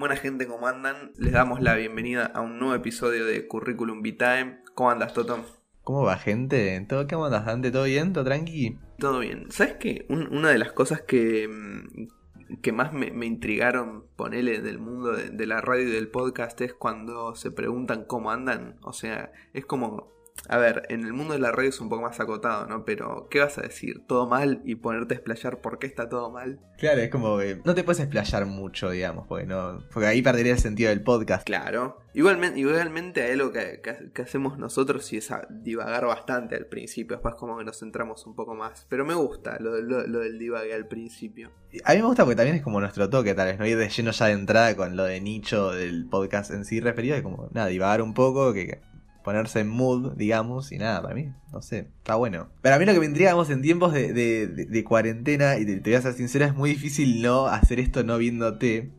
Buena gente, ¿cómo andan? Les damos la bienvenida a un nuevo episodio de Curriculum Vitae. ¿Cómo andas, Toto? ¿Cómo va, gente? ¿Todo, ¿Cómo andas, Dante? ¿Todo bien? ¿Todo tranqui? Todo bien. ¿Sabes qué? Un- una de las cosas que, mm, que más me, me intrigaron, ponele, del mundo de, de la radio y del podcast es cuando se preguntan cómo andan. O sea, es como... A ver, en el mundo de la radio es un poco más acotado, ¿no? Pero, ¿qué vas a decir? ¿Todo mal? Y ponerte a explayar por qué está todo mal. Claro, es como que no te puedes explayar mucho, digamos, porque, no, porque ahí perdería el sentido del podcast. Claro. Igualmente, igualmente hay algo que, que- que hacemos nosotros y es a divagar bastante al principio. Después como que nos centramos un poco más. Pero me gusta lo, lo- lo del divague al principio. A mí me gusta porque también es como nuestro toque, tal vez, no ir de lleno ya de entrada con lo de nicho del podcast en sí referido, es como, nada, divagar un poco, que que ponerse en mood, digamos, y nada, para mí, no sé, está bueno. Pero a mí lo que me intriga, digamos, en tiempos de, de- de- de cuarentena, y te, te voy a ser sincero, es muy difícil no hacer esto no viéndote.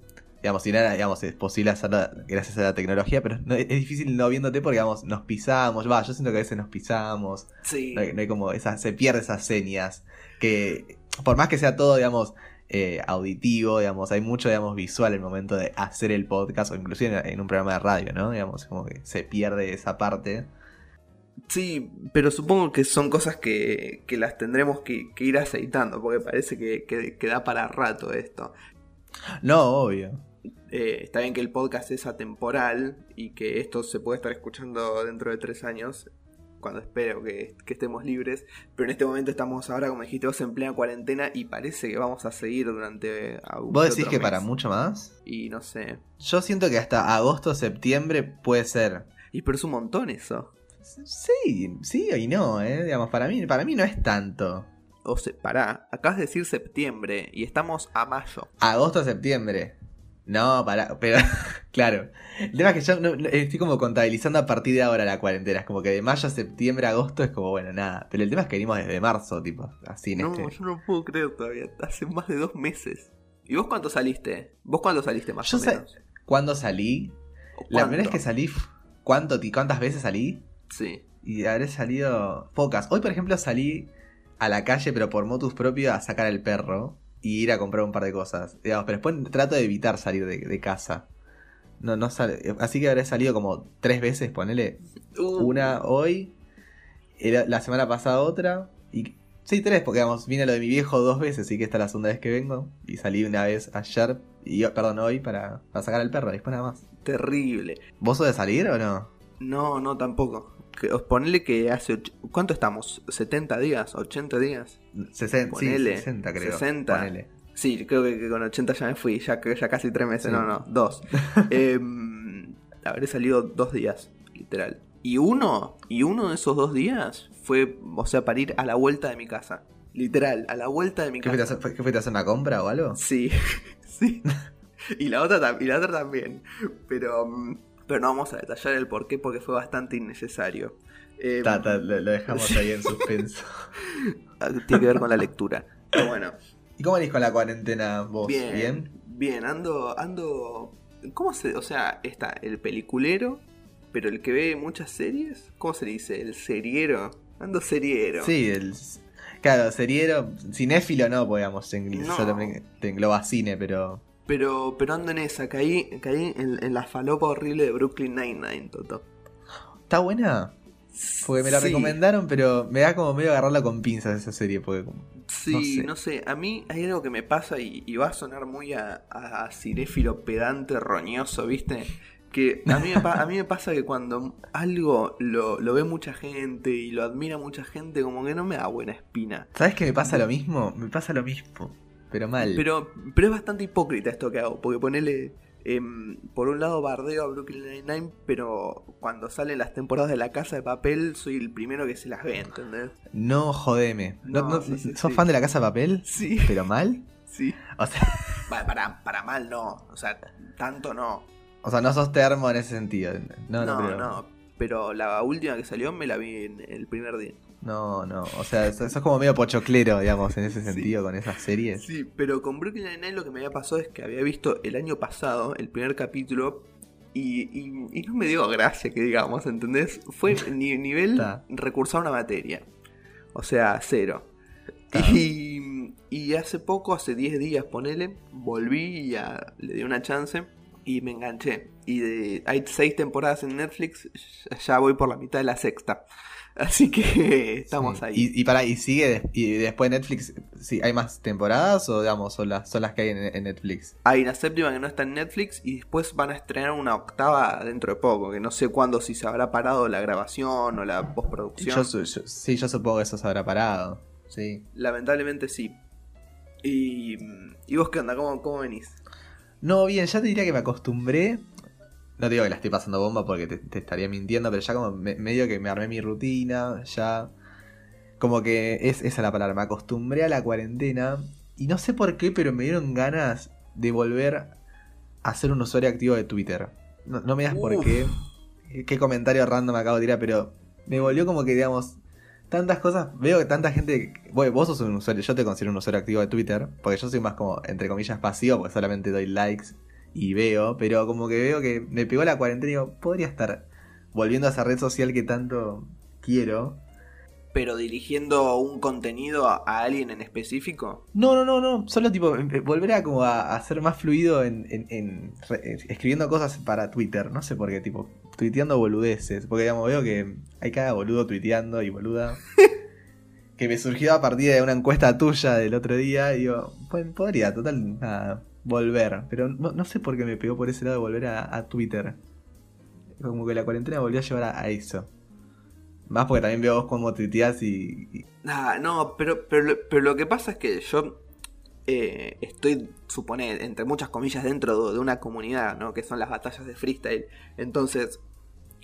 Digamos, si nada, digamos, es posible hacerlo gracias a la tecnología, pero no- es difícil no viéndote porque, digamos, nos pisamos, va, yo siento que a veces nos pisamos, Sí. no hay, no hay como esas, se pierde esas señas. Que por más que sea todo, digamos, eh, auditivo, digamos, hay mucho, digamos, visual en el momento de hacer el podcast o inclusive en, en un programa de radio, ¿no? Digamos, como que se pierde esa parte. Sí, pero supongo que son cosas que, que las tendremos que, que ir aceitando. Porque parece que, que- que da para rato esto. No, obvio. Eh, está bien que el podcast es atemporal y que esto se puede estar escuchando dentro de tres años, cuando espero que, que estemos libres, pero en este momento estamos ahora, como dijiste vos, en plena cuarentena y parece que vamos a seguir durante... algún ¿Vos decís que mes. para mucho más? Y no sé. Yo siento que hasta agosto, septiembre puede ser. Y pero es un montón eso. Sí, sí y no, ¿eh? Digamos, para mí, para mí no es tanto. O sea, pará, acabas de decir septiembre y estamos a mayo. Agosto, septiembre. No, para, pero claro. El tema es que yo no- no- estoy como contabilizando a partir de ahora la cuarentena. Es como que de mayo a septiembre, agosto es como, bueno, nada. Pero el tema es que venimos desde marzo, tipo, así en No, este. yo no puedo creer todavía. Hace más de dos meses. ¿Y vos cuánto saliste? ¿Vos cuándo saliste más Yo o menos? ¿Cuándo salí? ¿O La primera vez que salí, ¿cuánto, ¿cuántas veces salí? Sí. Y habré salido pocas. Hoy, por ejemplo, salí a la calle, pero por motus propio, a sacar al perro y ir a comprar un par de cosas. Digamos, pero después trato de evitar salir de, de casa. No, no sale. Así que habré salido como tres veces, ponele. Uh, Una hoy, era- la semana pasada otra. Y sí, tres, porque digamos, vine a lo de mi viejo dos veces, así que esta es la segunda vez que vengo. Y salí una vez ayer, y perdón, hoy, para, para sacar al perro, y después nada más. Terrible. ¿Vos sos de salir o no? No, no, tampoco. Que, os ponele que hace... och- ¿Cuánto estamos? ¿70 días? ¿80 días? 60, sí, Ponele, 60 creo. 60. Ponele. Sí, creo que, que con 80 ya me fui. Ya, que- ya casi tres meses. Sí. No, no, dos. Em, habré salido dos días, literal. Y uno, y uno de esos dos días fue, o sea, para ir a la vuelta de mi casa. Literal, a la vuelta de mi ¿Qué fuiste, a casa. hacer, fue- qué fuiste a hacer una compra o algo? Sí, sí. Y la otra, tam- y la otra también. Pero, mm, pero no vamos a detallar el porqué porque fue bastante innecesario. Ta, ta, lo, lo dejamos ahí en suspenso. tiene que ver con la lectura. Pero bueno, ¿Y cómo venís con la cuarentena vos? bien, ¿Bien? bien, ando, ando. ¿Cómo se, o sea, está el peliculero, pero el que ve muchas series, ¿cómo se le dice? El seriero, ando seriero. Sí, el. Claro, seriero, cinéfilo no, podríamos, te, engl- No. te engloba cine, pero. Pero, pero ando en esa, caí, caí en, en la falopa horrible de Brooklyn Nine-Nine, Toto. ¿Está buena? Porque me la Sí. recomendaron, pero me da como medio agarrarla con pinzas esa serie, porque como- Sí, No no sé. a mí hay algo que me pasa y, y va a sonar muy a, a, a cinéfilo pedante, roñoso, ¿viste? Que a mí, me a mí me pasa que cuando algo lo, lo ve mucha gente y lo admira mucha gente, como que no me da buena espina. ¿Sabes qué me pasa lo mismo? Me pasa lo mismo, pero mal. Pero, pero es bastante hipócrita esto que hago, porque ponele... em, por un lado bardeo a Brooklyn Nine-Nine, pero cuando salen las temporadas de La Casa de Papel soy el primero que se las ve, ¿entendés? No, jodeme. No, No, no- sí, sí, ¿Sos sí. fan de la casa de papel? Sí, ¿Pero mal? sí. O sea, para, para mal no, o sea, tanto no. o sea, no sos termo en ese sentido. No, no, No, pero- no, pero la última que salió me la vi en el primer día. No, no, o sea, sos sos como medio pochoclero, digamos, en ese Sí. sentido, con esas series. Sí, pero con Brooklyn Nine-Nine lo que me había pasado es que había visto el año pasado el primer capítulo y, y- y no me dio gracia que digamos, ¿entendés? Fue ni, nivel Ta. recursar una materia. O sea, cero. Y, y hace poco, hace 10 días, ponele, volví y ya le di una chance. Y me enganché. Y de, hay seis temporadas en Netflix, ya voy por la mitad de la sexta. Así que estamos Sí. ahí. Y, y para, y sigue, y después de Netflix, sí, ¿hay más temporadas o digamos son las, son las que hay en, en Netflix? Hay una séptima que no está en Netflix y después van a estrenar una octava dentro de poco, que no sé cuándo, si se habrá parado la grabación o la postproducción. Yo, yo- sí, yo supongo que eso se habrá parado. Sí. Lamentablemente sí. Y, ¿y vos qué onda? ¿Cómo, cómo venís? No, bien, ya te diría que me acostumbré. No digo que la estoy pasando bomba porque te, te estaría mintiendo, pero ya como me- medio que me armé mi rutina, ya. Como que es esa es la palabra, me acostumbré a la cuarentena y no sé por qué, pero me dieron ganas de volver a ser un usuario activo de Twitter. No, no me das por qué. Qué comentario random acabo de tirar, pero me volvió como que, digamos, tantas cosas. Veo que tanta gente. Bueno, vos sos un usuario, yo te considero un usuario activo de Twitter, porque yo soy más como, entre comillas, pasivo, porque solamente doy likes y veo, pero como que veo que me pegó la cuarentena y digo, podría estar volviendo a esa red social que tanto quiero. ¿Pero dirigiendo un contenido a, a alguien en específico? No, no, no, no, solo tipo em- em- volver a como a, a ser más fluido en, en- eh, escribiendo cosas para Twitter, no sé por qué, tipo, tuiteando boludeces, porque digamos, veo que hay cada boludo tuiteando y boluda. que me surgió a partir de una encuesta tuya del otro día y digo, bueno, podría, total, nada, volver, pero no, no sé por qué me pegó por ese lado de volver a, a Twitter. Como que la cuarentena volvió a llevar a, a eso. Más porque también veo vos cómo tuiteás y, y- Ah, no, pero, pero, pero lo que pasa es que yo eh, estoy, supone, entre muchas comillas, dentro de, de una comunidad, ¿no? Que son las batallas de freestyle. Entonces,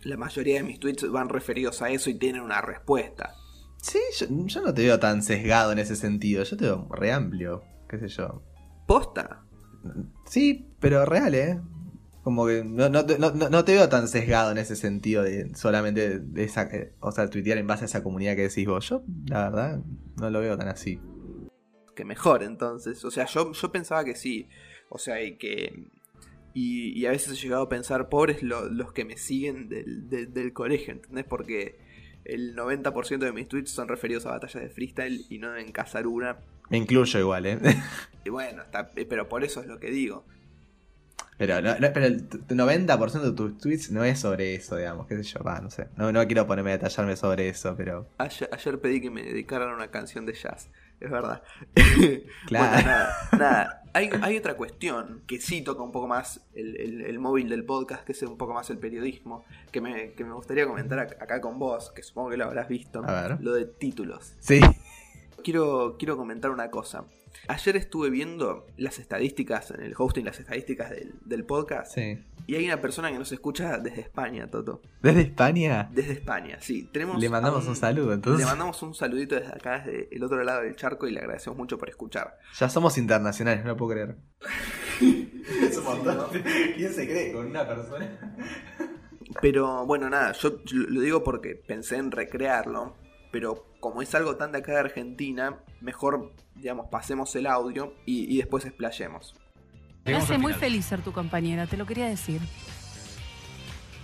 la mayoría de mis tweets van referidos a eso y tienen una respuesta. Sí, yo, yo no te veo tan sesgado en ese sentido. Yo te veo re amplio, qué sé yo. ¿Posta? Sí, pero real, ¿eh? Como que no, no, no- no te veo tan sesgado en ese sentido de solamente de esa, eh, o sea, tuitear en base a esa comunidad que decís vos. Yo, la verdad, no lo veo tan así. Que mejor entonces. O sea, yo, yo pensaba que sí. O sea, y que... Y, y a veces he llegado a pensar, pobres lo- los que me siguen del, del- del colegio, ¿entendés? Porque el 90% de mis tweets son referidos a batallas de freestyle y no en cazar una. Me incluyo igual, ¿eh? Y bueno, está, pero por eso es lo que digo. Pero, no, no- pero el t- 90% de tus tweets no es sobre eso, digamos, qué sé yo, va, no sé. No, no quiero ponerme a detallarme sobre eso, pero... Ayer, ayer pedí que me dedicaran una canción de jazz, es verdad. Claro. Bueno, nada, nada. Hay, hay otra cuestión que sí toca un poco más el, el- el móvil del podcast, que es un poco más el periodismo, que me, que me gustaría comentar ac- acá con vos, que supongo que lo habrás visto. A ver. Lo de títulos. Sí. Quiero, quiero comentar una cosa. Ayer estuve viendo las estadísticas, en el hosting, las estadísticas del, del podcast, Sí. y hay una persona que nos escucha desde España, Toto. ¿Desde España? Desde España, sí. Tenemos Le mandamos a un saludo, entonces. Le mandamos un saludito desde acá, desde el otro lado del charco, y le agradecemos mucho por escuchar. Ya somos internacionales, no lo puedo creer. es un montón. ¿Quién se cree con una persona? Pero bueno, nada, yo lo digo porque pensé en recrearlo, pero como es algo tan de acá de Argentina, mejor, digamos, pasemos el audio y, y después explayemos. Me hace muy feliz ser tu compañera, te lo quería decir.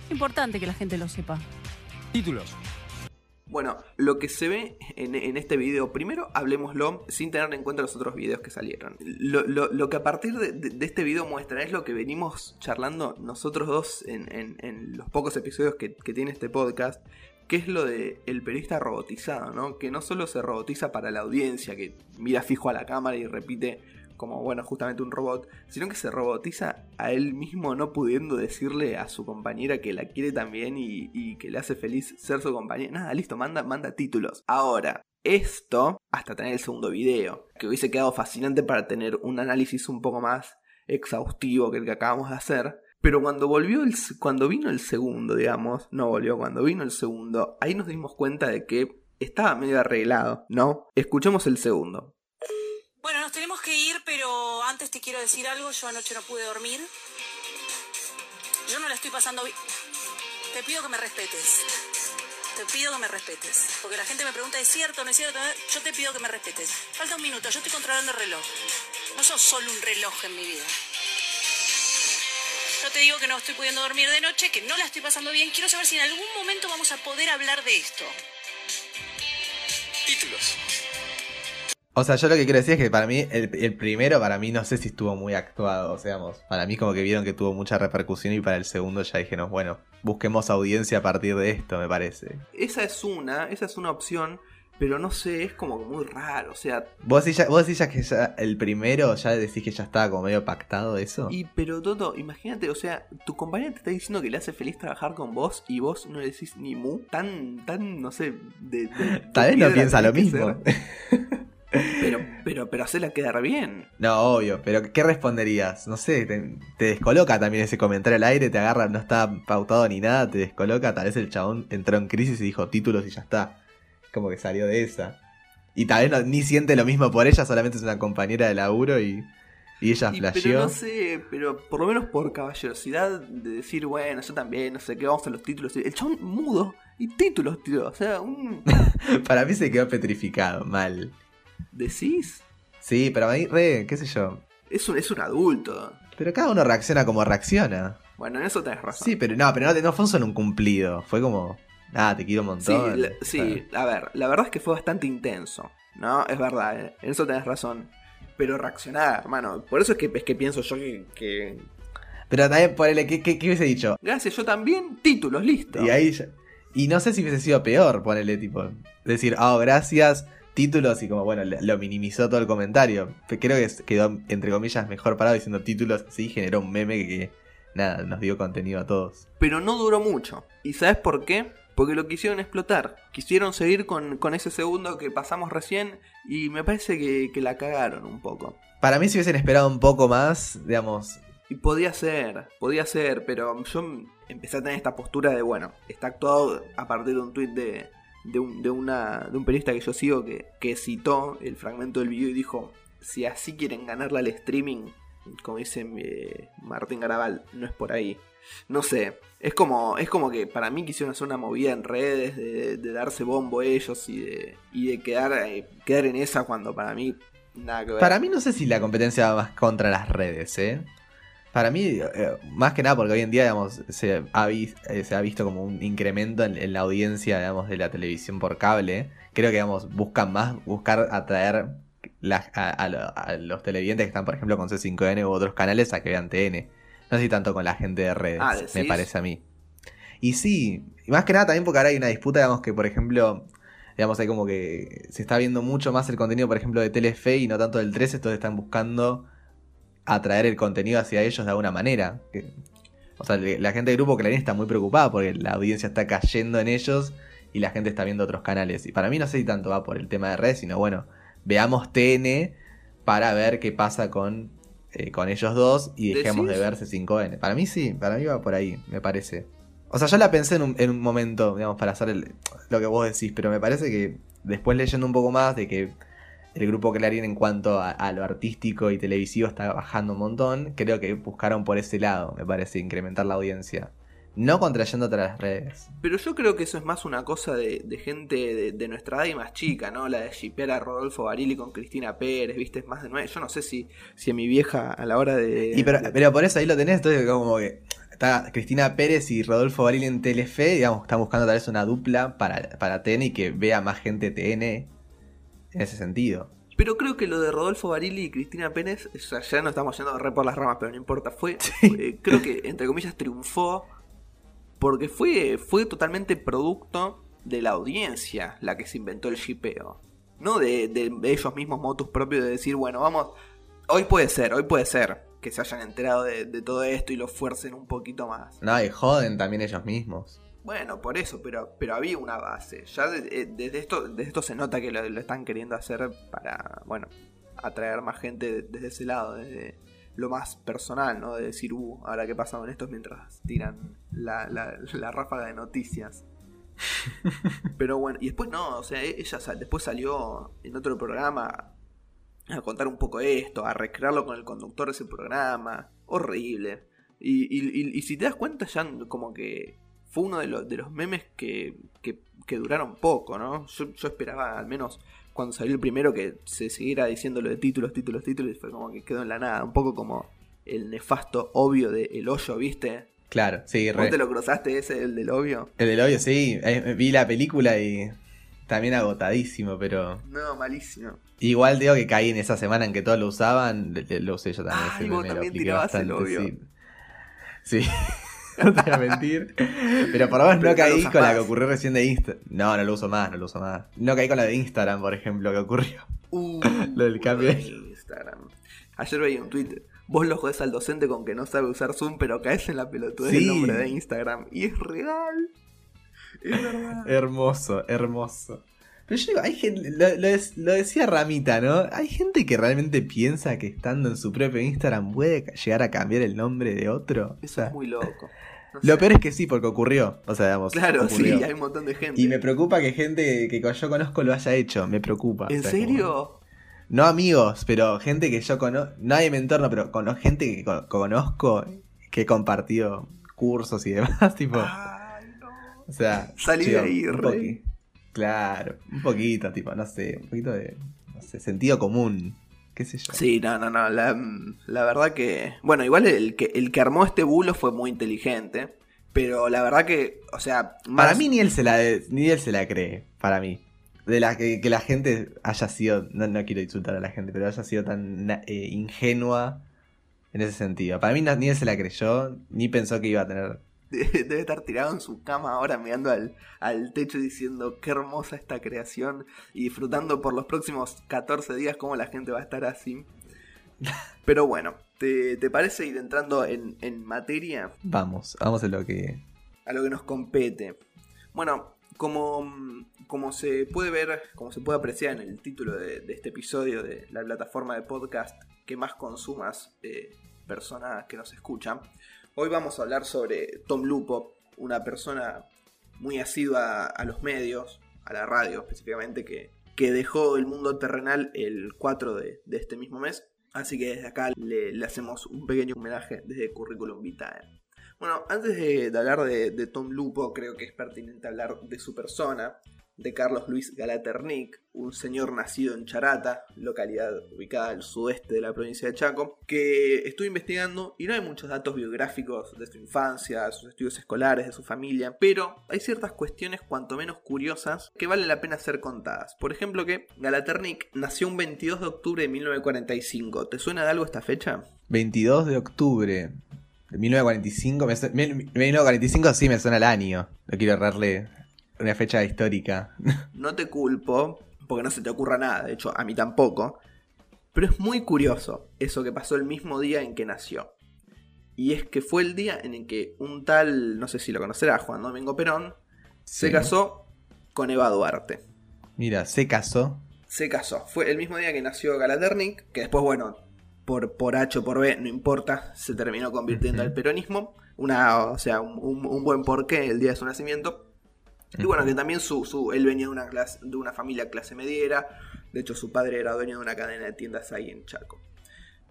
Es importante que la gente lo sepa. Títulos. Bueno, lo que se ve en, en este video, primero hablemoslo sin tener en cuenta los otros videos que salieron. Lo, lo- lo que a partir de, de- de este video muestra es lo que venimos charlando nosotros dos en, en- en los pocos episodios que, que tiene este podcast, que es lo de el periodista robotizado, ¿no? Que no solo se robotiza para la audiencia, que mira fijo a la cámara y repite como, bueno, justamente un robot, sino que se robotiza a él mismo no pudiendo decirle a su compañera que la quiere también y, y que le hace feliz ser su compañera. Nada, listo, manda, manda títulos. Ahora, esto, hasta tener el segundo video, que hubiese quedado fascinante para tener un análisis un poco más exhaustivo que el que acabamos de hacer. Pero cuando volvió el, cuando vino el segundo, digamos, no volvió, cuando vino el segundo, ahí nos dimos cuenta de que estaba medio arreglado, ¿no? Escuchemos el segundo. Bueno, nos tenemos que ir, pero antes te quiero decir algo. Yo anoche no pude dormir. Yo no la estoy pasando bien. Te pido que me respetes. Te pido que me respetes. Porque la gente me pregunta, ¿es cierto no es cierto? Yo te pido que me respetes. Falta un minuto, yo estoy controlando el reloj. No sos solo un reloj en mi vida. Yo te digo que no estoy pudiendo dormir de noche, que no la estoy pasando bien. Quiero saber si en algún momento vamos a poder hablar de esto. Títulos. O sea, yo lo que quiero decir es que para mí, el, el primero, para mí, no sé si estuvo muy actuado. O sea, para mí, como que vieron que tuvo mucha repercusión. Y para el segundo, ya dijeron, bueno, busquemos audiencia a partir de esto, me parece. Esa es una, esa es una opción, pero no sé, es como muy raro. O sea, ¿Vos decís, ya, vos decís ya que ya el primero, ya decís que ya estaba como medio pactado eso? y pero Toto, imagínate, o sea, tu compañera te está diciendo que le hace feliz trabajar con vos y vos no le decís ni mu, tan, tan, no sé, de, de- Tal vez no piensa lo mismo. Pero, pero, pero hacerla quedar bien. No, obvio, pero ¿qué responderías? No sé, te, te descoloca también ese comentario al aire, te agarra, no está pautado ni nada, te descoloca, tal vez el chabón entró en crisis y dijo títulos y ya está. Como que salió de esa. Y tal vez no- ni siente lo mismo por ella, solamente es una compañera de laburo y, y ella Y- flasheó. pero no sé, pero por lo menos por caballerosidad de decir, bueno, yo también, no sé qué, vamos a los títulos. El chabón mudo y títulos, tío. O sea, un. Para mí se quedó petrificado, mal. ¿Decís? Sí, pero ahí, re, qué sé yo. Es un, es un adulto. Pero cada uno reacciona como reacciona. Bueno, en eso tenés razón. Sí, pero no, pero no, no fue solo un cumplido. Fue como, ah, te quiero un Sí, montón. la- sí, a ver, la verdad es que fue bastante intenso, ¿no? Es verdad, eh, en eso tenés razón. Pero reaccionar, hermano, por eso es que, es que pienso yo que, que- Pero también, ponele, ¿qué, qué, qué hubiese dicho? Gracias, yo también, títulos, listo. Y ahí ya- Y no sé si hubiese sido peor, ponele, tipo. Decir, oh, gracias, títulos, y como, bueno, lo minimizó todo el comentario. Creo que quedó, entre comillas, mejor parado diciendo títulos, sí, generó un meme que, que, nada, nos dio contenido a todos. Pero no duró mucho. ¿Y sabes por qué? Porque lo quisieron explotar. Quisieron seguir con, con ese segundo que pasamos recién y me parece que, que la cagaron un poco. Para mí, si hubiesen esperado un poco más, digamos, Y podía ser, podía ser, pero yo empecé a tener esta postura de, bueno, está actuado a partir de un tuit de, de, un, de, una, de un periodista que yo sigo que, que citó el fragmento del video y dijo, si así quieren ganarla al streaming, como dice eh, Martín Garabal, no es por ahí. No sé, es como, es como que para mí quisieron hacer una movida en redes, de, de darse bombo ellos y de, y de quedar, eh, quedar en esa cuando para mí nada que ver. Para mí no sé si la competencia va más contra las redes, ¿eh? Para mí, eh, más que nada porque hoy en día, se ha, eh, se ha visto como un incremento en, la audiencia, digamos, de la televisión por cable. Creo que, digamos, buscan más, buscar atraer a, a los televidentes que están, por ejemplo, con C5N u otros canales a que vean TN. No sé si tanto con la gente de redes, Ah, me parece a mí. Y sí, y más que nada también porque ahora hay una disputa, digamos, que, por ejemplo, digamos, hay como que se está viendo mucho más el contenido, por ejemplo, de Telefe y no tanto del 13, entonces están buscando atraer el contenido hacia ellos de alguna manera. O sea, la gente del grupo Clarín está muy preocupada porque la audiencia está cayendo en ellos y la gente está viendo otros canales. Y para mí no sé si tanto va por el tema de redes, sino bueno, veamos TN para ver qué pasa con, eh, con ellos dos y dejemos ¿Decís? de ver C5N. Para mí sí, para mí va por ahí, me parece. O sea, yo la pensé en un, en un momento, digamos, para hacer el- lo que vos decís, pero me parece que después leyendo un poco más de que el grupo Clarín en cuanto a, a lo artístico y televisivo está bajando un montón, creo que buscaron por ese lado, me parece, incrementar la audiencia. No contrayendo otras redes. Pero yo creo que eso es más una cosa de, de gente de, de nuestra edad y más chica, ¿no? La de shipear a Rodolfo Barili con Cristina Pérez, ¿viste? Es más de nueve. Yo no sé si, si a mi vieja a la hora de. Y pero, de- pero por eso ahí lo tenés, entonces como que está Cristina Pérez y Rodolfo Barili en Telefe, digamos, están buscando tal vez una dupla para, para TN y que vea más gente TN en ese sentido. pero creo que lo de Rodolfo Barili y Cristina Pérez, o sea, ya no estamos yendo re por las ramas, pero no importa. Fue, fue- creo que, entre comillas, triunfó porque fue, fue totalmente producto de la audiencia la que se inventó el shipeo. No de, de ellos mismos motus propios de decir, bueno, vamos, hoy puede ser, hoy puede ser que se hayan enterado de, de todo esto y lo fuercen un poquito más. No, y joden también ellos mismos. Bueno, por eso, pero, pero había una base. Ya de- eh, desde, esto, desde esto se nota que lo, lo están queriendo hacer para, bueno, atraer más gente desde ese lado, desde lo más personal, ¿no? De decir, uh, ahora qué pasa con estos mientras tiran la, la, la ráfaga de noticias. Pero bueno, y después no, o sea, e- ella sa- después salió en otro programa a contar un poco esto, a recrearlo con el conductor de ese programa. Horrible. Y, y- y- y si te das cuenta, ya como que fue uno de, los de los memes que, que, que duraron poco, ¿no? Yo, yo esperaba al menos cuando salió el primero que se siguiera diciendo lo de títulos, títulos, títulos, y fue como que quedó en la nada. Un poco como el nefasto obvio de El Hoyo, ¿viste? Claro, sí, ¿Vos re. te lo cruzaste ese, el del obvio? El del hoyo, sí. eh, vi la película y. también agotadísimo, pero. No, malísimo. Igual digo que caí en esa semana en que todos lo usaban, lo usé yo también. Vos el bastante, obvio. Sí. Sí. no te voy a mentir. Pero por lo menos no caí con la que ocurrió recién de Instagram. No, no lo uso más, no lo uso más. No caí con la de Instagram, por ejemplo, que ocurrió. Uh, Lo del cambio de Instagram. Ayer veía un tweet. Vos lo jodés al docente con que no sabe usar Zoom, pero caes en la pelotudez Sí. del nombre de Instagram. Y es real. Es verdad. Hermoso, hermoso. Pero yo digo, hay gente, lo, lo des- lo decía Ramita, ¿no? Hay gente que realmente piensa que estando en su propio Instagram puede llegar a cambiar el nombre de otro. O Eso sea, es muy loco. No lo sé. peor es que sí, porque ocurrió. O sea, digamos. Claro, ocurrió. sí, hay un montón de gente. Y me preocupa que gente que yo conozco lo haya hecho. Me preocupa. ¿En O sea, como- serio? No amigos, pero gente que yo conozco. Nadie en mi entorno, pero con gente que co- conozco que he compartido cursos y demás. Tipo. Ay, no. O sea. Salí de ahí, rey. Claro, un poquito, tipo, no sé, un poquito de. No sé, sentido común. ¿Qué sé yo? Sí, no, no, no. La, la verdad que. Bueno, igual el que, el que armó este bulo fue muy inteligente. Pero la verdad que. O sea. Para mí ni él se la ni él se la cree, para mí. De la que, que la gente haya sido, no, no quiero insultar a la gente, pero haya sido tan eh, ingenua en ese sentido. Para mí no- ni él se la creyó, ni pensó que iba a tener. Debe estar tirado en su cama ahora mirando al, al techo diciendo qué hermosa esta creación y disfrutando por los próximos 14 días cómo la gente va a estar así. Pero bueno, ¿te, te parece ir entrando en, en materia Vamos, vamos a lo que. a lo que nos compete? Bueno, como, como se puede ver, como se puede apreciar en el título de, de este episodio de la plataforma de podcast que más consumas eh, personas que nos escuchan, hoy vamos a hablar sobre Tom Lupo, una persona muy asidua a los medios, a la radio específicamente, que, que dejó el mundo terrenal el 4 de, este mismo mes. Así que desde acá le, le hacemos un pequeño homenaje desde Curriculum Vitae. Bueno, antes de, hablar de Tom Lupo, creo que es pertinente hablar de su persona, de Carlos Luis Galaternic, un señor nacido en Charata, localidad ubicada al sudeste de la provincia de Chaco, que estuve investigando y no hay muchos datos biográficos de su infancia, de sus estudios escolares, de su familia, pero hay ciertas cuestiones cuanto menos curiosas que valen la pena ser contadas. Por ejemplo que Galaternic nació un 22 de octubre de 1945. ¿Te suena de algo esta fecha? 22 de octubre de 1945. Me su- mil- 1945 sí me suena el año. No quiero errarle una fecha histórica. No te culpo, porque no se te ocurra nada, de hecho a mí tampoco. Pero es muy curioso eso que pasó el mismo día en que nació. Y es que fue el día en el que un tal, no sé si lo conocerá, Juan Domingo Perón, se casó con Eva Duarte. Mira, se casó. Se casó. Fue el mismo día que nació Galaternic, que después, bueno, por, por H o por B, no importa, se terminó convirtiendo Ujú. al peronismo. Una, o sea, un, un- un buen porqué el día de su nacimiento. Y bueno, que también su, su, él venía de una, clase, de una familia clase mediera. De hecho, su padre era dueño de una cadena de tiendas ahí en Chaco.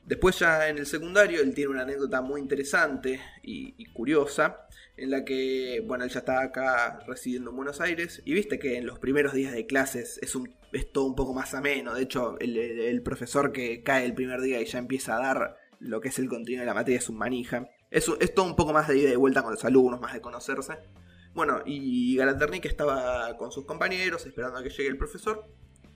Después ya en el secundario, él tiene una anécdota muy interesante y, y curiosa, en la que, bueno, él ya estaba acá residiendo en Buenos Aires, y viste que en los primeros días de clases es, un, es todo un poco más ameno. De hecho, el, el- el profesor que cae el primer día y ya empieza a dar lo que es el contenido de la materia es un manija. Es, es todo un poco más de ida y vuelta con los alumnos, más de conocerse. Bueno, y Galaternic estaba con sus compañeros esperando a que llegue el profesor.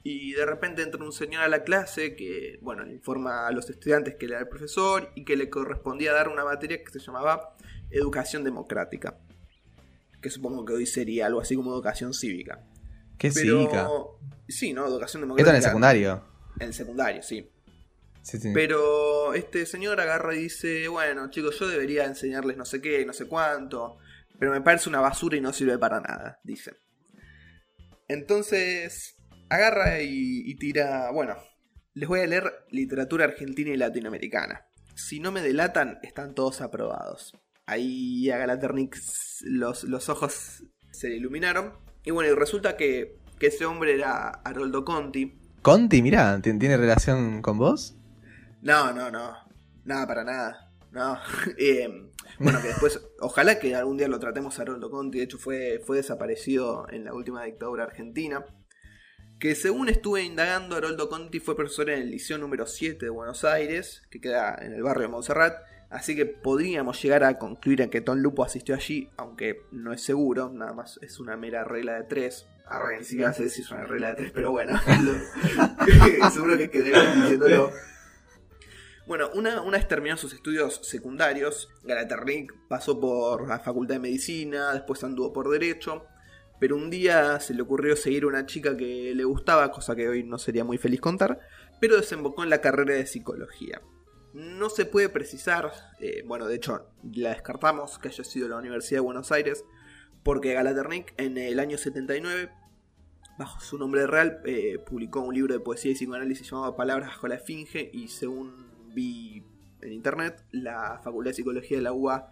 Y de repente entra un señor a la clase que, bueno, le informa a los estudiantes que era el profesor y que le correspondía dar una materia que se llamaba Educación Democrática. Que supongo que hoy sería algo así como Educación Cívica. Qué Pero... civica. Sí, ¿no? Educación Esto Democrática. en el secundario. En el secundario, sí. Sí, sí. Pero este señor agarra y dice, bueno chicos, yo debería enseñarles no sé qué, no sé cuánto, pero me parece una basura y no sirve para nada, dice. Entonces, agarra y, y tira, bueno, les voy a leer literatura argentina y latinoamericana. Si no me delatan, están todos aprobados. Ahí a Galaternic los, los ojos se le iluminaron. Y bueno, y resulta que, que ese hombre era Haroldo Conti, Conti, mira, ¿tiene relación con vos? No, no, no. Nada para nada. No. Eh, bueno, que después, ojalá que algún día lo tratemos a Haroldo Conti. De hecho, fue, fue desaparecido en la última dictadura argentina. Que según estuve indagando, Haroldo Conti fue profesor en el Liceo número 7 de Buenos Aires, que queda en el barrio de Montserrat. Así que podríamos llegar a concluir a que Tom Lupo asistió allí, aunque no es seguro, nada más es una mera regla de tres. Arre, ni siquiera sé si es una regla de tres, pero bueno. seguro que quedé diciéndolo. Bueno, una, una vez terminó sus estudios secundarios, Galaternik pasó por la Facultad de Medicina, después anduvo por Derecho, pero un día se le ocurrió seguir a una chica que le gustaba, cosa que hoy no sería muy feliz contar, pero desembocó en la carrera de Psicología. No se puede precisar, eh, bueno, de hecho la descartamos que haya sido la Universidad de Buenos Aires, porque Galaternik en el año 79, bajo su nombre real, eh, publicó un libro de poesía y psicoanálisis llamado Palabras bajo la Esfinge y según vi en internet, la Facultad de Psicología de la UBA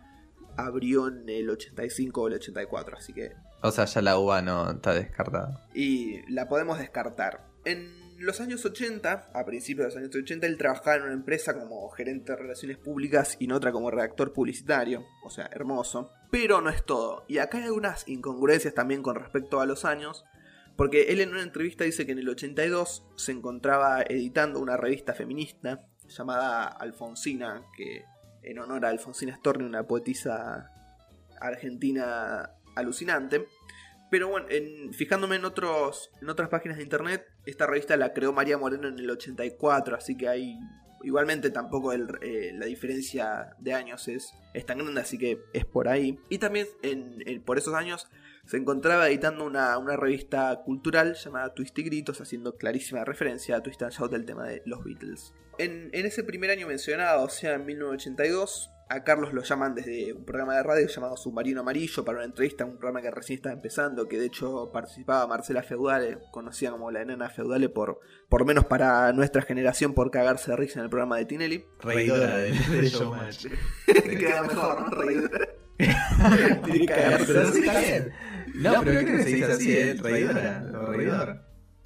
abrió en el 85 o el 84, así que... O sea, ya la uva no está descartada. Y la podemos descartar. En los años 80, a principios de los años 80, él trabajaba en una empresa como gerente de relaciones públicas y en otra como redactor publicitario, o sea, hermoso. Pero no es todo. Y acá hay algunas incongruencias también con respecto a los años, porque él en una entrevista dice que en el 82 se encontraba editando una revista feminista llamada Alfonsina, que en honor a Alfonsina Storni, una poetisa argentina alucinante. Pero bueno, en- fijándome en, otros, en otras páginas de internet, esta revista la creó María Moreno en el 84, así que hay... Igualmente tampoco eh, la diferencia de años es, tan grande, así que es por ahí. Y también en- por esos años se encontraba editando una, una revista cultural llamada Twist y Gritos, haciendo clarísima referencia a Twist and Shout del tema de los Beatles. En, en ese primer año mencionado, o sea, en 1982, a Carlos lo llaman desde un programa de radio llamado Submarino Amarillo para una entrevista, un programa que recién estaba empezando, que de hecho participaba Marcela Feudale, conocida como la enana Feudale, por, por menos para nuestra generación por cagarse de risa en el programa de Tinelli. Reidora del de Showmatch. Queda mejor, ¿no? Reidora. Tiene que cagarse de risa. Bien. No, pero creo que se dice así, ¿eh? Reidora. o Reidor.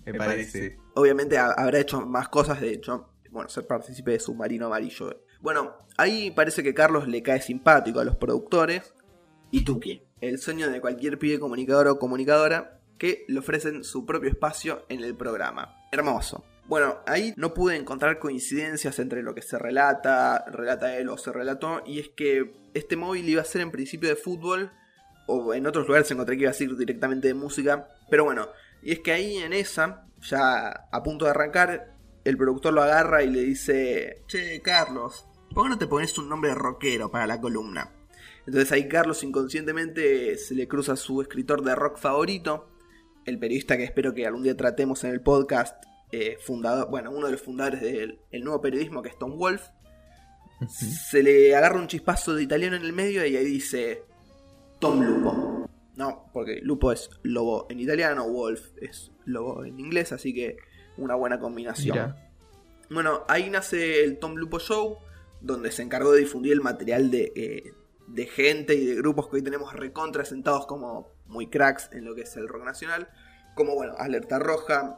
Me parece. Obviamente ha- habrá hecho más cosas, de hecho, bueno, ser partícipe de Submarino Amarillo. Bueno, ahí parece que Carlos le cae simpático a los productores. ¿Y tú qué? El sueño de cualquier pibe comunicador o comunicadora que le ofrecen su propio espacio en el programa. Hermoso. Bueno, ahí no pude encontrar coincidencias entre lo que se relata, relata él o se relató, y es que este móvil iba a ser en principio de fútbol, o en otros lugares encontré que iba a ser directamente de música, pero bueno, y es que ahí en esa, ya a punto de arrancar, el productor lo agarra y le dice, che, Carlos, ¿por qué no te pones un nombre rockero para la columna? Entonces ahí Carlos inconscientemente se le cruza a su escritor de rock favorito, el periodista que espero que algún día tratemos en el podcast, eh, fundador, bueno, uno de los fundadores del el nuevo periodismo que es Tom Wolf. Se le agarra un chispazo de italiano en el medio y ahí dice Tom Lupo. No, porque lupo es lobo en italiano, wolf es lobo en inglés, así que una buena combinación. Mira. Bueno, ahí nace el Tom Lupo Show, donde se encargó de difundir el material de, eh, de gente y de grupos que hoy tenemos recontra sentados como muy cracks en lo que es el rock nacional, como bueno, Alerta Roja,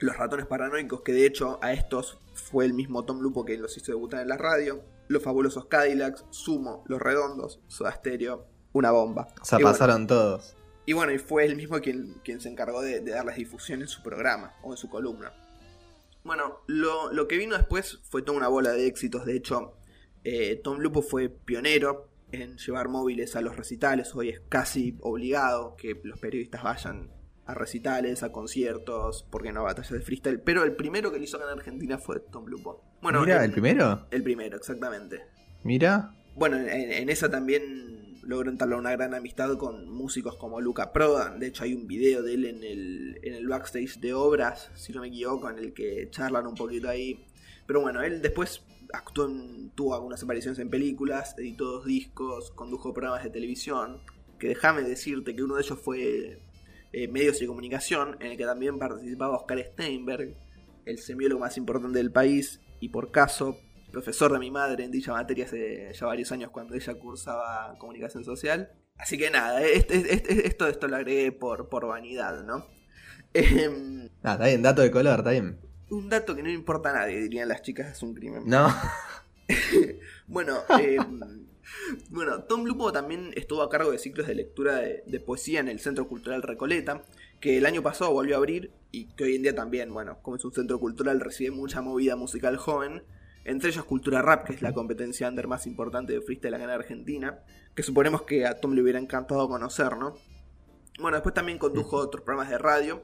Los Ratones Paranoicos, que de hecho a estos fue el mismo Tom Lupo que los hizo debutar en la radio, Los Fabulosos Cadillacs, Sumo, Los Redondos, Soda Stereo, una bomba. O sea, Y bueno, pasaron todos. y bueno, y fue él mismo quien, quien se encargó de, de darles difusión en su programa o en su columna. Bueno, lo, lo que vino después fue toda una bola de éxitos. De hecho, eh, Tom Lupo fue pionero en llevar móviles a los recitales. Hoy es casi obligado que los periodistas vayan a recitales, a conciertos, porque no a batallas de freestyle. Pero el primero que lo hizo acá en Argentina fue Tom Lupo. Bueno, Mira, ¿el primero? El primero, exactamente. Mira. Bueno, en, en esa también logró entablar una gran amistad con músicos como Luca Prodan. De hecho, hay un video de él en el, en el backstage de obras, si no me equivoco, en el que charlan un poquito ahí. Pero bueno, él después actuó en- tuvo algunas apariciones en películas, editó dos discos, condujo programas de televisión. Que déjame decirte que uno de ellos fue eh, Medios de Comunicación, en el que también participaba Oscar Steinberg, el semiólogo más importante del país, y por caso profesor de mi madre en dicha materia hace ya varios años cuando ella cursaba comunicación social. Así que nada, este- este- esto, esto lo agregué por, por vanidad, ¿no? Em, Ah, está bien, dato de color, está bien. un dato que no importa a nadie, dirían las chicas, es un crimen. No. Bueno, em, bueno, Tom Lupo también estuvo a cargo de ciclos de lectura de, de poesía en el Centro Cultural Recoleta, que el año pasado volvió a abrir y que hoy en día también, bueno, como es un centro cultural, recibe mucha movida musical joven. Entre ellos Cultura Rap, que es la competencia under más importante de freestyle acá en Argentina, que suponemos que a Tom le hubiera encantado conocer, ¿no? Bueno, después también condujo otros programas de radio,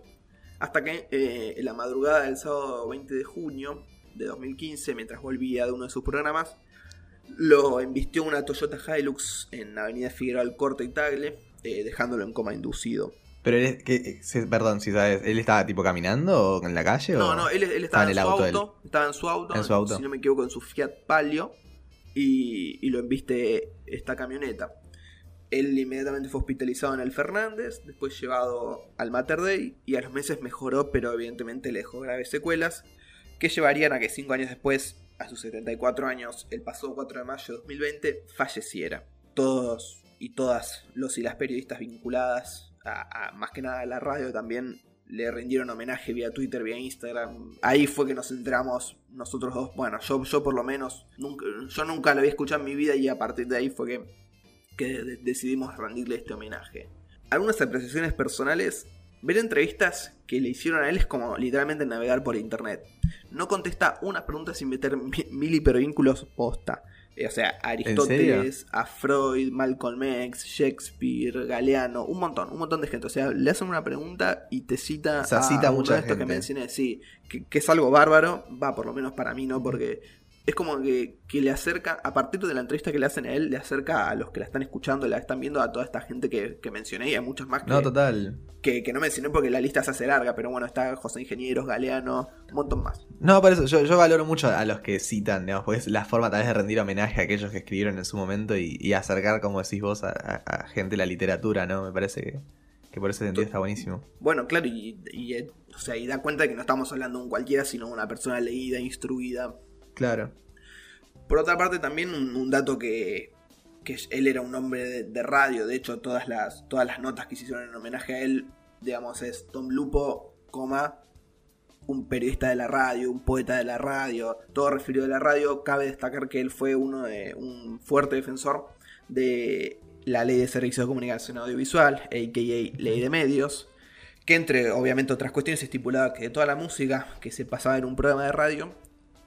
hasta que eh, en la madrugada del sábado 20 de junio de 2015, mientras volvía de uno de sus programas, lo embistió una Toyota Hilux en Avenida Figueroa Alcorta y Tagle, eh, dejándolo en coma inducido. Pero él, es- que, se- perdón, si sabes, ¿él estaba tipo caminando o en la calle? No, o- no, él, él estaba en, el su auto estaba en su auto, En su auto. si no me equivoco, en su Fiat Palio, y, y lo embiste esta camioneta. Él inmediatamente fue hospitalizado en el Fernández, después llevado al Mater Dei, y a los meses mejoró, pero evidentemente le dejó graves secuelas, que llevarían a que cinco años después, a sus 74 años, el pasado 4 de mayo de 2020, falleciera. Todos y todas los y las periodistas vinculadas, a, a- más que nada a la radio también, le rindieron homenaje vía Twitter, vía Instagram. Ahí fue que nos enteramos nosotros dos. Bueno, yo, yo por lo menos, yo nunca lo había escuchado en mi vida y a partir de ahí fue que, que de- decidimos rendirle este homenaje. Algunas apreciaciones personales. Ver entrevistas que le hicieron a él es como literalmente navegar por internet. No contesta una pregunta sin meter mi- mil hipervínculos posta. Eh, O sea, Aristóteles, a Freud, Malcolm X, Shakespeare, Galeano, un montón, un montón de gente. O sea, le hacen una pregunta y te cita, O sea, a cita uno mucha de estos que mencioné, sí, que, que es algo bárbaro, va por lo menos para mí, ¿no? Porque es como que, que le acerca, a partir de la entrevista que le hacen a él, le acerca a los que la están escuchando, la están viendo, a toda esta gente que, que mencioné y a muchos más que, No, total. que, que no mencioné porque la lista se hace larga, pero bueno, está José Ingenieros, Galeano, un montón más. No, por eso yo, yo valoro mucho a los que citan, digamos, porque es la forma tal vez de rendir homenaje a aquellos que escribieron en su momento y, y acercar, como decís vos, a, a- a gente la literatura, ¿no? Me parece que, que por ese sentido está buenísimo. Bueno, claro, y, y, eh, o sea, y da cuenta de que no estamos hablando de un cualquiera, sino de una persona leída, instruida. Claro. Por otra parte, también un, dato que, que él era un hombre de, radio, de hecho, todas las, todas las notas que se hicieron en homenaje a él, digamos, es Tom Lupo, coma, un periodista de la radio, un poeta de la radio, todo referido a la radio. Cabe destacar que él fue uno de un fuerte defensor de la ley de servicios de comunicación audiovisual, a.k.a. ley de medios, que entre obviamente otras cuestiones estipulaba que toda la música que se pasaba en un programa de radio,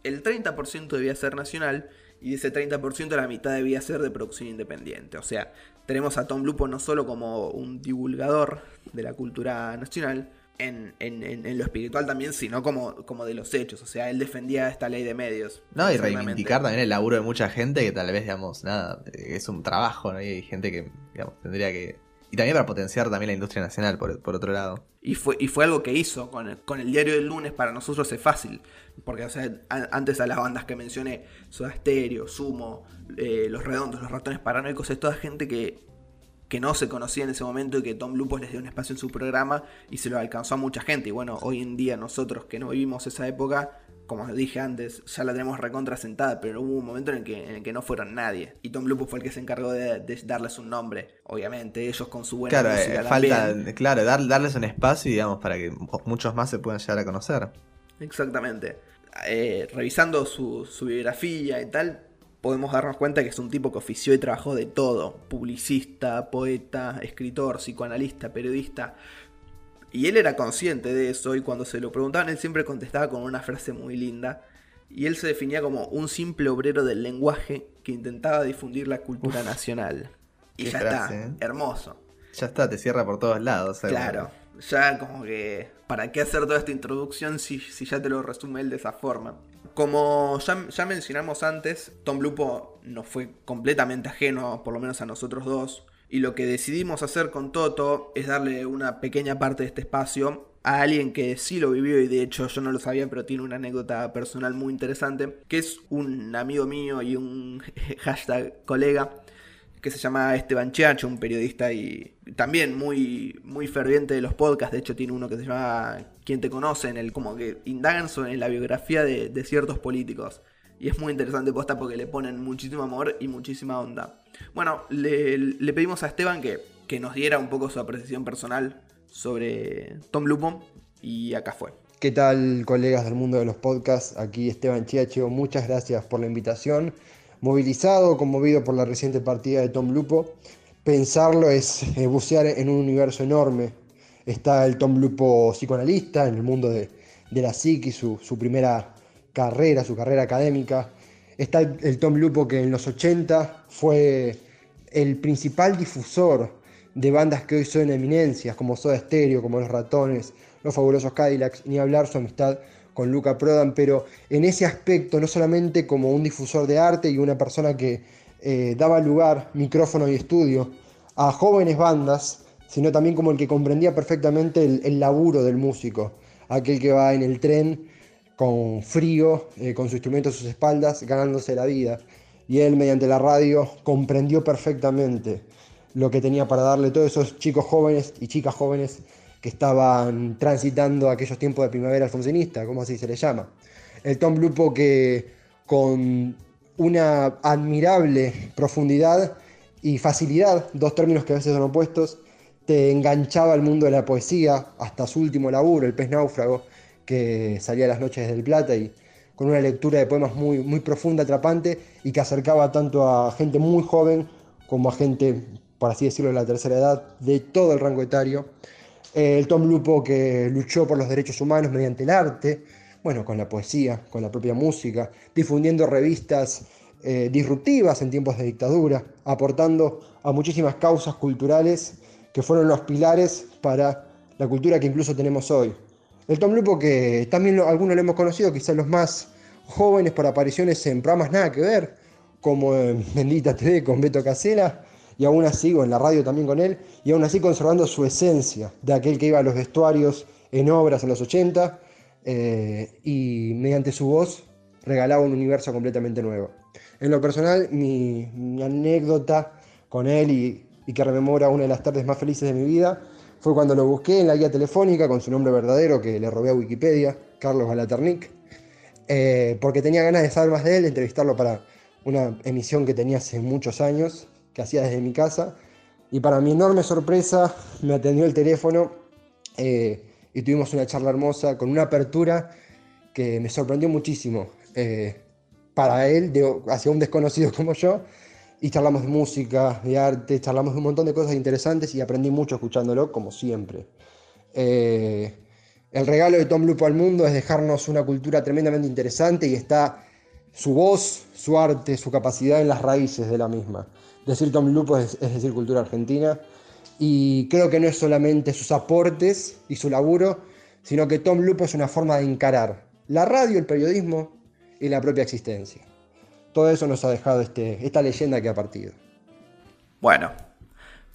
el 30% debía ser nacional y de ese 30% la mitad debía ser de producción independiente. O sea, tenemos a Tom Lupo no solo como un divulgador de la cultura nacional, en, en- en- en lo espiritual también, sino como, como de los hechos. O sea, él defendía esta ley de medios. No, y reivindicar también el laburo de mucha gente que tal vez, digamos, nada, es un trabajo, ¿no? Y hay gente que, digamos, tendría que... Y también para potenciar también la industria nacional, por, por otro lado. Y fue, y fue algo que hizo con el, con el diario del lunes, para nosotros es fácil. Porque antes a las bandas que mencioné, Soda Stereo, Sumo, eh, Los Redondos, Los Ratones Paranoicos, es toda gente que, que no se conocía en ese momento y que Tom Lupos les dio un espacio en su programa y se lo alcanzó a mucha gente. Y bueno, hoy en día nosotros que no vivimos esa época, como dije antes, ya la tenemos recontra sentada, pero hubo un momento en el que, en el que no fueron nadie. Y Tom Lupos fue el que se encargó de, de darles un nombre. Obviamente, ellos con su buena claro, música eh, falta, también. claro, dar- darles un espacio, digamos, para que muchos más se puedan llegar a conocer. Exactamente. Eh, revisando su, su biografía y tal, podemos darnos cuenta que es un tipo que ofició y trabajó de todo. Publicista, poeta, escritor, psicoanalista, periodista. Y él era consciente de eso y cuando se lo preguntaban él siempre contestaba con una frase muy linda. Y él se definía como un simple obrero del lenguaje que intentaba difundir la cultura nacional. Y ya frase, está, ¿eh? hermoso. Ya está, te cierra por todos lados. Claro, ya como que, ¿para qué hacer toda esta introducción si, si ya te lo resume él de esa forma? Como ya, ya mencionamos antes, Tom Lupo nos fue completamente ajeno, por lo menos a nosotros dos, y lo que decidimos hacer con Toto es darle una pequeña parte de este espacio a alguien que sí lo vivió y de hecho yo no lo sabía, pero tiene una anécdota personal muy interesante, que es un amigo mío y un hashtag colega que se llama Esteban Chiacho, un periodista y también muy, muy ferviente de los podcasts. De hecho, tiene uno que se llama ¿Quién te conoce? En el como que indagan sobre la biografía de, de ciertos políticos. Y es muy interesante posta porque le ponen muchísimo amor y muchísima onda. Bueno, le, pedimos a Esteban que, que nos diera un poco su apreciación personal sobre Tom Lupo. Y acá fue. ¿Qué tal, colegas del mundo de los podcasts? Aquí Esteban Chiacho, muchas gracias por la invitación. Movilizado, conmovido por la reciente partida de Tom Lupo. Pensarlo es bucear en un universo enorme. Está el Tom Lupo psicoanalista en el mundo de, de la psiqui, su, su primera carrera, su carrera académica. Está el, el Tom Lupo que en los 80 fue el principal difusor de bandas que hoy son eminencias, como Soda Stereo, como Los Ratones, Los Fabulosos Cadillacs, ni hablar su amistad con Luca Prodan, pero en ese aspecto, no solamente como un difusor de arte y una persona que eh, daba lugar, micrófono y estudio, a jóvenes bandas, sino también como el que comprendía perfectamente el, laburo del músico, aquel que va en el tren con frío, eh, con su instrumento a sus espaldas, ganándose la vida. Y él, mediante la radio, comprendió perfectamente lo que tenía para darle a todos esos chicos jóvenes y chicas jóvenes que estaban transitando aquellos tiempos de primavera alfonsinista, como así se le llama. El Tom Lupo que con una admirable profundidad y facilidad, dos términos que a veces son opuestos, te enganchaba al mundo de la poesía hasta su último laburo, El pez náufrago, que salía a las noches del Plata y con una lectura de poemas muy, muy profunda, atrapante y que acercaba tanto a gente muy joven como a gente, por así decirlo, de la tercera edad, de todo el rango etario. El Tom Lupo que luchó por los derechos humanos mediante el arte, bueno, con la poesía, con la propia música, difundiendo revistas eh, disruptivas en tiempos de dictadura, aportando a muchísimas causas culturales que fueron los pilares para la cultura que incluso tenemos hoy. El Tom Lupo que también algunos lo hemos conocido, quizás los más jóvenes por apariciones en programas nada que ver, como en Bendita TV con Beto Casela, y aún así, o en la radio también con él, y aún así conservando su esencia de aquel que iba a los vestuarios en obras en los 80 eh, y mediante su voz regalaba un universo completamente nuevo. En lo personal, mi, anécdota con él y, que rememora una de las tardes más felices de mi vida fue cuando lo busqué en la guía telefónica con su nombre verdadero que le robé a Wikipedia, Carlos Galaternic, eh, porque tenía ganas de saber más de él, de entrevistarlo para una emisión que tenía hace muchos años que hacía desde mi casa. Y para mi enorme sorpresa me atendió el teléfono eh, y tuvimos una charla hermosa con una apertura que me sorprendió muchísimo eh, para él, hacia un desconocido como yo. Y charlamos de música, de arte, charlamos de un montón de cosas interesantes y aprendí mucho escuchándolo, como siempre. Eh, el regalo de Tom Lupo al mundo es dejarnos una cultura tremendamente interesante y está su voz, su arte, su capacidad en las raíces de la misma. Decir Tom Lupo es, decir cultura argentina y creo que no es solamente sus aportes y su laburo, sino que Tom Lupo es una forma de encarar la radio, el periodismo y la propia existencia. Todo eso nos ha dejado este, esta leyenda que ha partido. Bueno,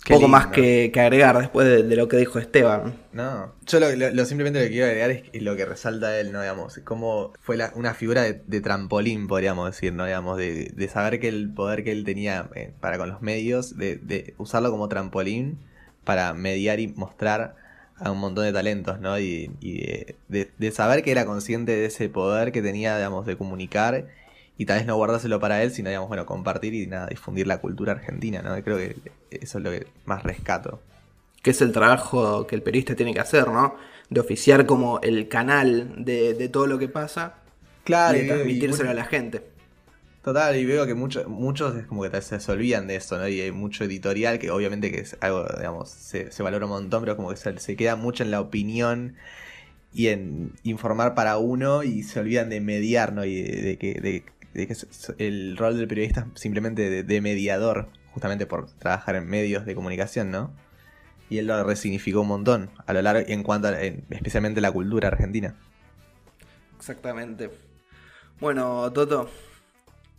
poco más que, agregar después de, lo que dijo Esteban. No, yo lo, simplemente lo que quiero agregar es, lo que resalta él, ¿no? Digamos, cómo fue una figura de, trampolín, podríamos decir, ¿no? Digamos, de, saber que el poder que él tenía eh, para con los medios, de, usarlo como trampolín para mediar y mostrar a un montón de talentos, ¿no? Y, de, saber que era consciente de ese poder que tenía, digamos, de comunicar y tal vez no guardárselo para él, sino, digamos, bueno, compartir y nada, difundir la cultura argentina, ¿no? creo que eso es lo que más rescato. Que es el trabajo que el periodista tiene que hacer, ¿no? De oficiar como el canal de, todo lo que pasa claro, y transmitírselo a la gente. Total, y veo que muchos muchos es como que se, se, olvidan de eso, ¿no? Y hay mucho editorial que obviamente que es algo, digamos, se, valora un montón, pero como que se, queda mucho en la opinión y en informar para uno y se olvidan de mediar, ¿no? Y de, de, que el rol del periodista es simplemente de, mediador, justamente por trabajar en medios de comunicación, ¿no? Y él lo resignificó un montón a lo largo, en cuanto a, especialmente la cultura argentina. Exactamente. Bueno, Toto,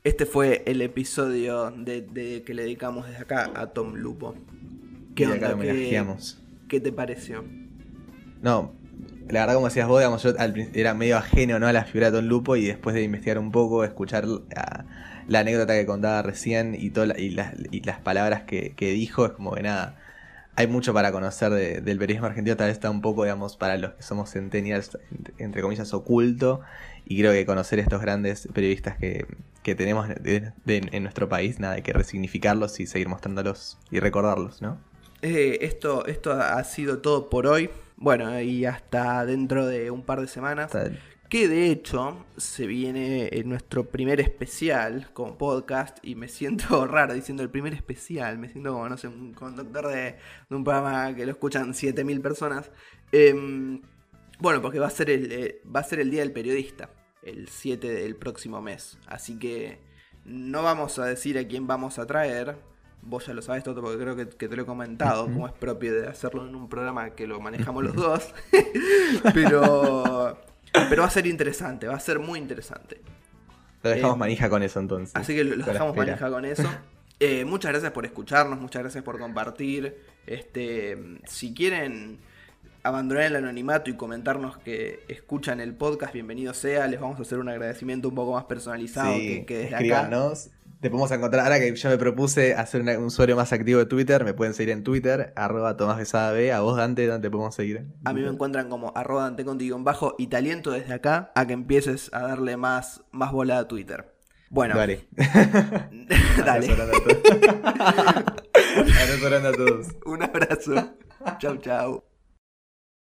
este fue el episodio de, que le dedicamos desde acá a Tom Lupo. ¿Qué onda? ¿Qué, te pareció? No, la verdad, como decías vos, digamos, yo era medio ajeno ¿no? a la figura de Tom Lupo y después de investigar un poco, escuchar la, anécdota que contaba recién y, y, las, palabras que, dijo, es como que nada, hay mucho para conocer del periodismo argentino, tal vez está un poco, digamos, para los que somos centennials, entre comillas, oculto, y creo que conocer estos grandes periodistas que, tenemos en nuestro país, nada, hay que resignificarlos y seguir mostrándolos y recordarlos, ¿no? Eh, esto, esto ha sido todo por hoy. Bueno, y hasta dentro de un par de semanas. Que de hecho se viene en nuestro primer especial con podcast y me siento raro diciendo el primer especial, me siento como, no sé, un conductor de, un programa que lo escuchan 7000 personas. Em, bueno, porque va a, ser el, eh, va a ser el Día del Periodista, el 7 del próximo mes. Así que no vamos a decir a quién vamos a traer, vos ya lo sabes todo porque creo que, que te lo he comentado, como es propio de hacerlo en un programa que lo manejamos los dos. pero, pero va a ser interesante, va a ser muy interesante. Lo dejamos Eh, manija con eso entonces. Así que lo dejamos manija con eso. Eh, muchas gracias por escucharnos, muchas gracias por compartir. Este, si quieren abandonar el anonimato y comentarnos que escuchan el podcast, bienvenido sea. Les vamos a hacer un agradecimiento un poco más personalizado Sí, que, que desde acá. Te podemos encontrar, ahora que yo me propuse hacer una- un usuario más activo de Twitter, me pueden seguir en Twitter, arroba Tomás Besada B. A vos, Dante, ¿dónde te podemos seguir? A mí me encuentran como arroba Dante Conti guion bajo y te aliento desde acá a que empieces a darle más, más bola a Twitter. Bueno, Dale. dale. Todos. Abrazo grande a todos. Un abrazo. chau, chau.